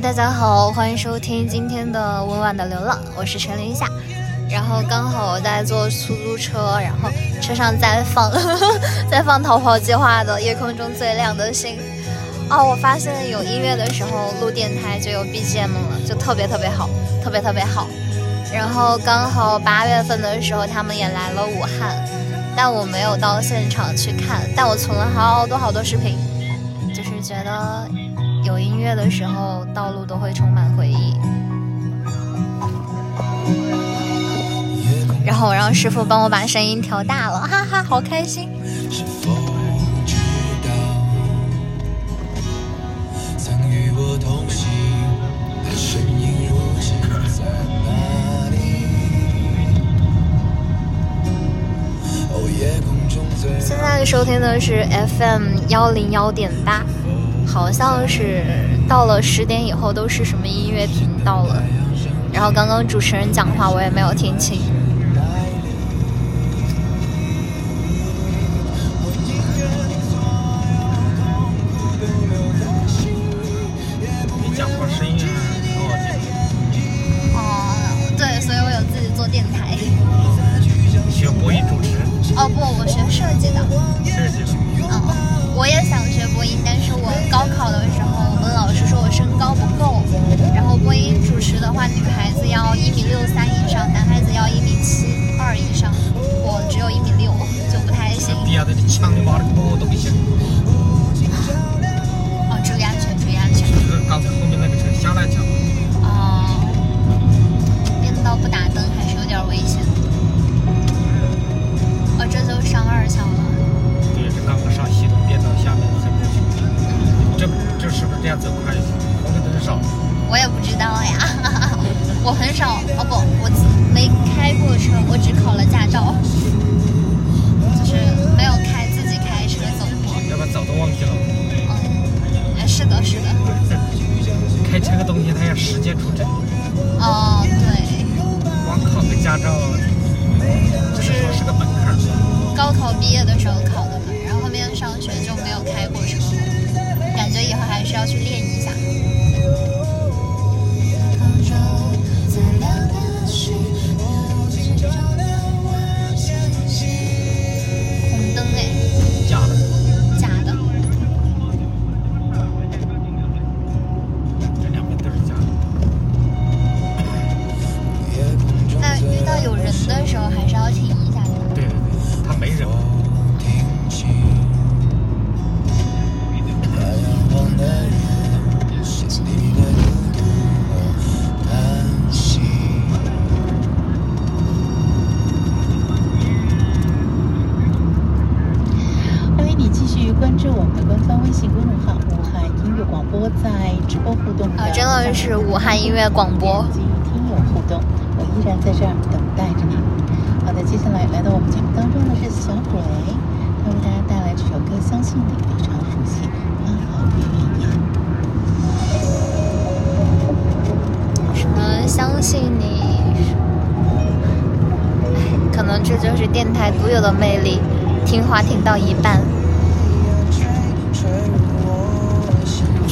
大家好，欢迎收听今天的温婉的流浪，我是陈林夏。然后刚好我在坐出租车，然后车上在放 在放逃跑计划的《夜空中最亮的星》。哦，我发现有音乐的时候录电台就有 BGM 了，就特别特别好，特别特别好。然后刚好八月份的时候他们也来了武汉，但我没有到现场去看，但我存了好多好多视频，就是觉得有音乐的时候道路都会充满回忆。然后我让师傅帮我把声音调大了，哈哈，好开心。现在收听的是 FM 幺零幺点八，好像是到了十点以后都是什么音乐频道了。然后刚刚主持人讲话我也没有听清。关注我们的官方微信公众号“武汉音乐广播”，在直播互动啊真的是武汉音乐广播及听友互动，我依然在这儿等待着你。好的，接下来来到我们节目当中的是小鬼，他为大家带来这首歌，相信你非常熟悉，花好月圆夜。什么相信你？哎，可能这就是电台独有的魅力，听话听到一半。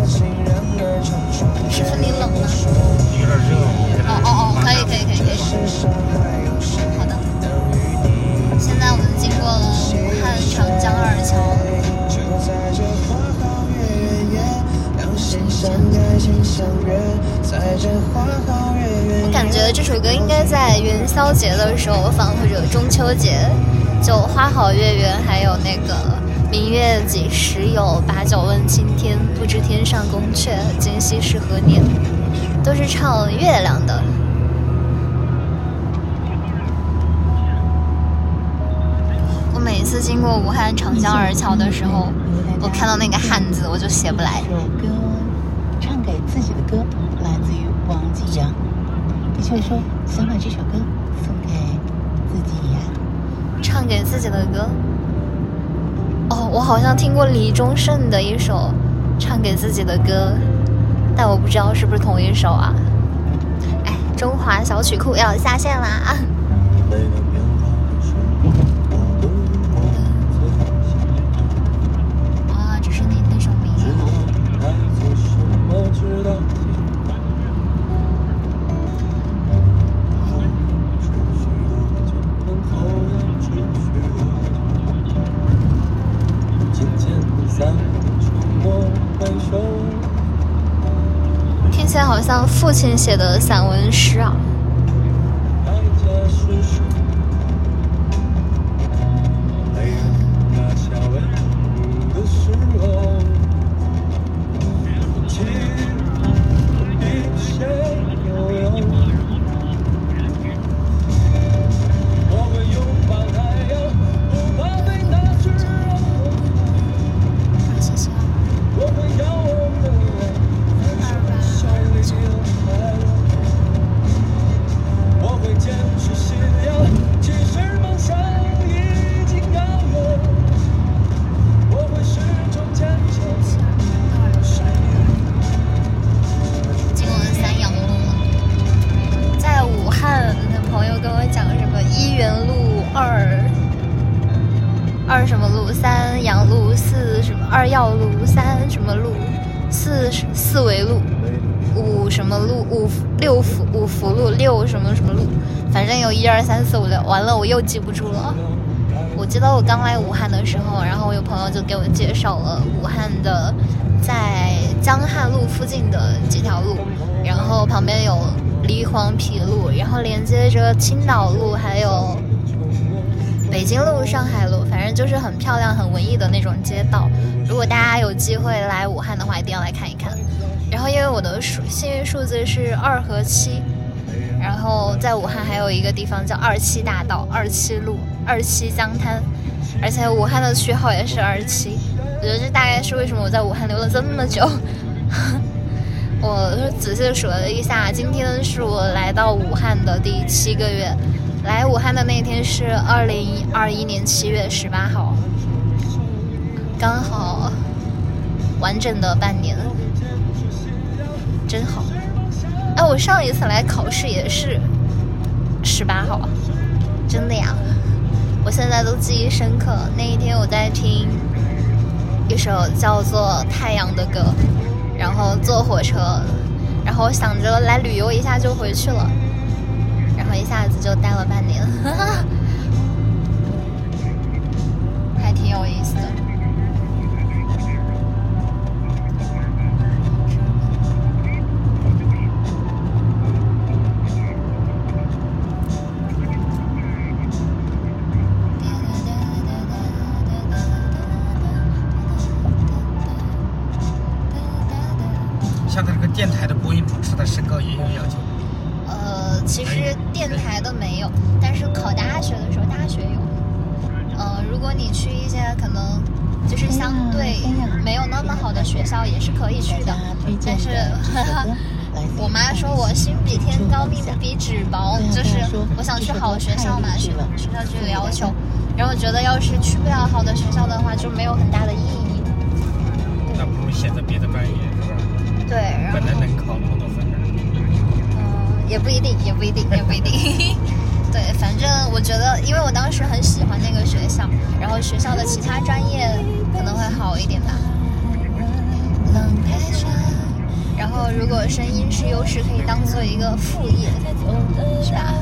邀请人儿成双。师傅你冷吗？有点热，哦哦哦，可以可以可以可以。好的。现在我们经过了武汉长江二桥，就在这花好月圆夜，两心相爱，心相悦，在这花好月圆夜。我感觉这首歌应该在元宵节的时候放，或者中秋节，就花好月圆，还有那个明月几时有，把酒问青天，不知天上宫阙，今夕是何年，都是唱月亮的。我每次经过武汉长江二桥的时候，我看到那个汉字我就写不来。首歌唱给自己的歌，来自于王继阳。的确说想把这首歌送给自己呀、唱给自己的歌。哦，我好像听过李宗盛的一首唱给自己的歌，但我不知道是不是同一首啊。哎，中华小曲库要下线啦！听起来好像父亲写的散文诗啊。四维路五什么路五六福五福路六什么什么路，反正有一二三四五六，完了我又记不住了。我记得我刚来武汉的时候，然后我有朋友就给我介绍了武汉的在江汉路附近的几条路，然后旁边有黎黄陂路，然后连接着青岛路，还有北京路、上海路，反正就是很漂亮、很文艺的那种街道。如果大家有机会来武汉的话，一定要来看一看。然后因为我的数幸运数字是二和七，然后在武汉还有一个地方叫二七大道、二七路、二七江滩，而且武汉的区号也是二七。我觉得这大概是为什么我在武汉留了这么久。我仔细数了一下，今天是我来到武汉的第七个月。来武汉的那天是二零二一年七月十八号，刚好完整的半年，真好。哎，我上一次来考试也是十八号，真的呀！我现在都记忆深刻。那一天我在听一首叫做《太阳》的歌，然后坐火车，然后想着来旅游一下就回去了，下子就待了半年，还挺有意思的。就是我想去好学校嘛，学学校就有要求，然后觉得要是去不了好的学校的话，就没有很大的意义。那不如选择别的专业，是不？对，本来能考那么多分。嗯，也不一定，也不一定，也不一定。对，反正我觉得，因为我当时很喜欢那个学校，然后学校的其他专业可能会好一点吧。然后，如果声音是优势，可以当做一个副业，是吧？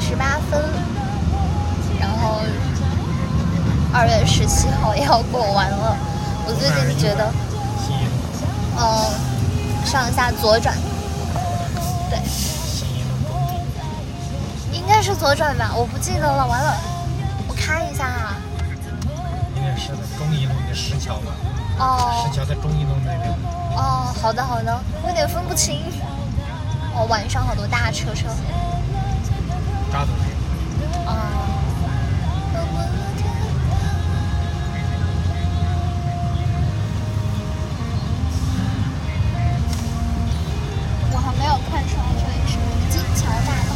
四十八分，然后二月十七号 要过完了。我最近觉得，嗯，上下左转，对，应该是左转吧，我不记得了。完了，我看一下啊。应该是的。中一路的石桥吧，哦石桥在中一路那边。哦，好的好的，我有点分不清。哦，晚上好多大车车。大都是。啊。我还没有看出来这里是金桥大道。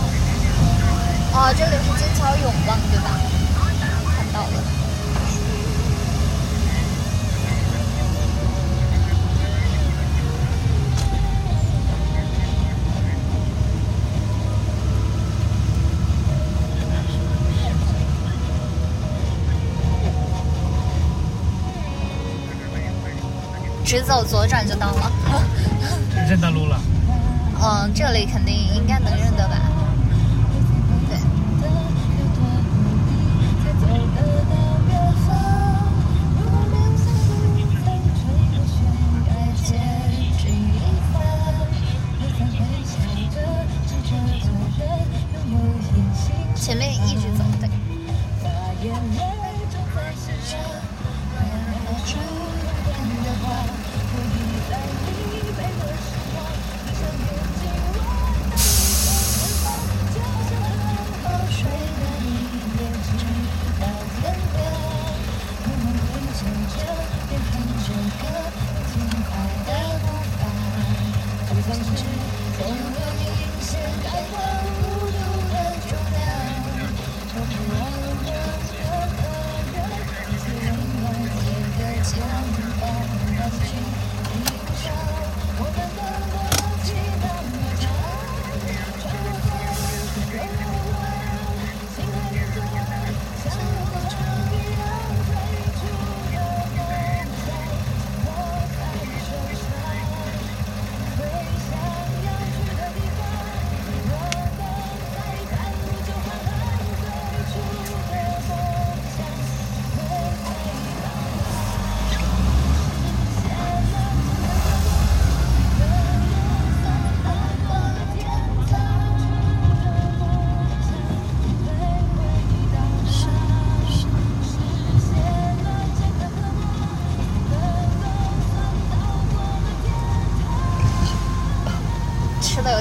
哦，这里是金桥永旺对吧？看到了。直走左转就到了。认得路了。嗯，这里肯定应该能认得吧？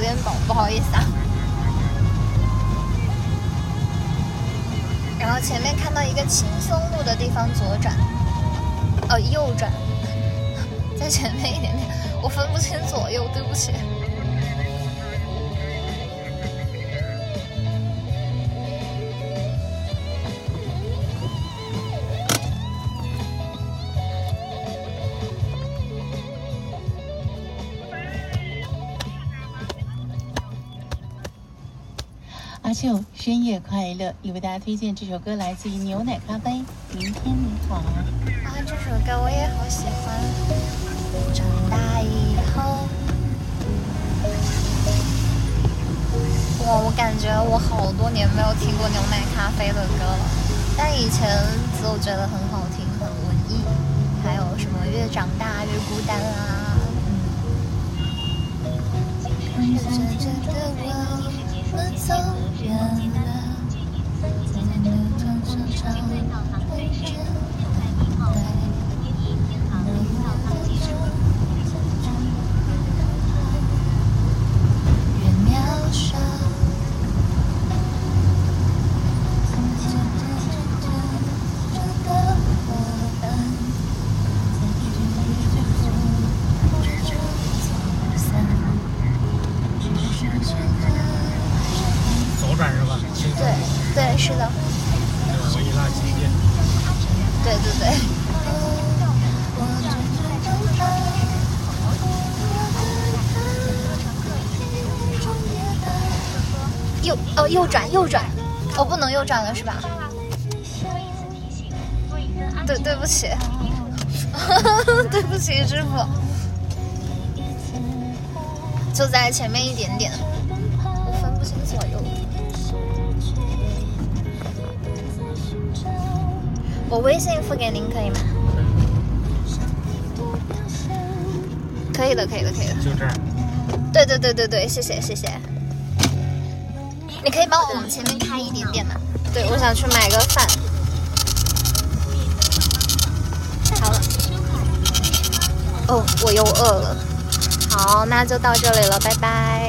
有点饱，不好意思啊。然后前面看到一个轻松路的地方左转，呃右转，在前面一点点，我分不清左右，对不起。阿秀深夜快乐，也为大家推荐这首歌，来自于牛奶咖啡。明天你好，啊，这首歌我也好喜欢。长大以后，哇，我感觉我好多年没有听过牛奶咖啡的歌了，但以前就觉得很好听，很文艺。还有什么越长大越孤单啊？走远了，在那段长长回忆等右转右转，我，不能右转了是吧？对，对不起，对不起，师傅，就在前面一点点，我分不清左右。我微信付给您可以吗？可以的，可以的，可以的。就这儿。对对对对对，谢谢谢谢。你可以帮我往前面开一点点吗？对，我想去买个饭。好了。哦，我又饿了。好，那就到这里了，拜拜。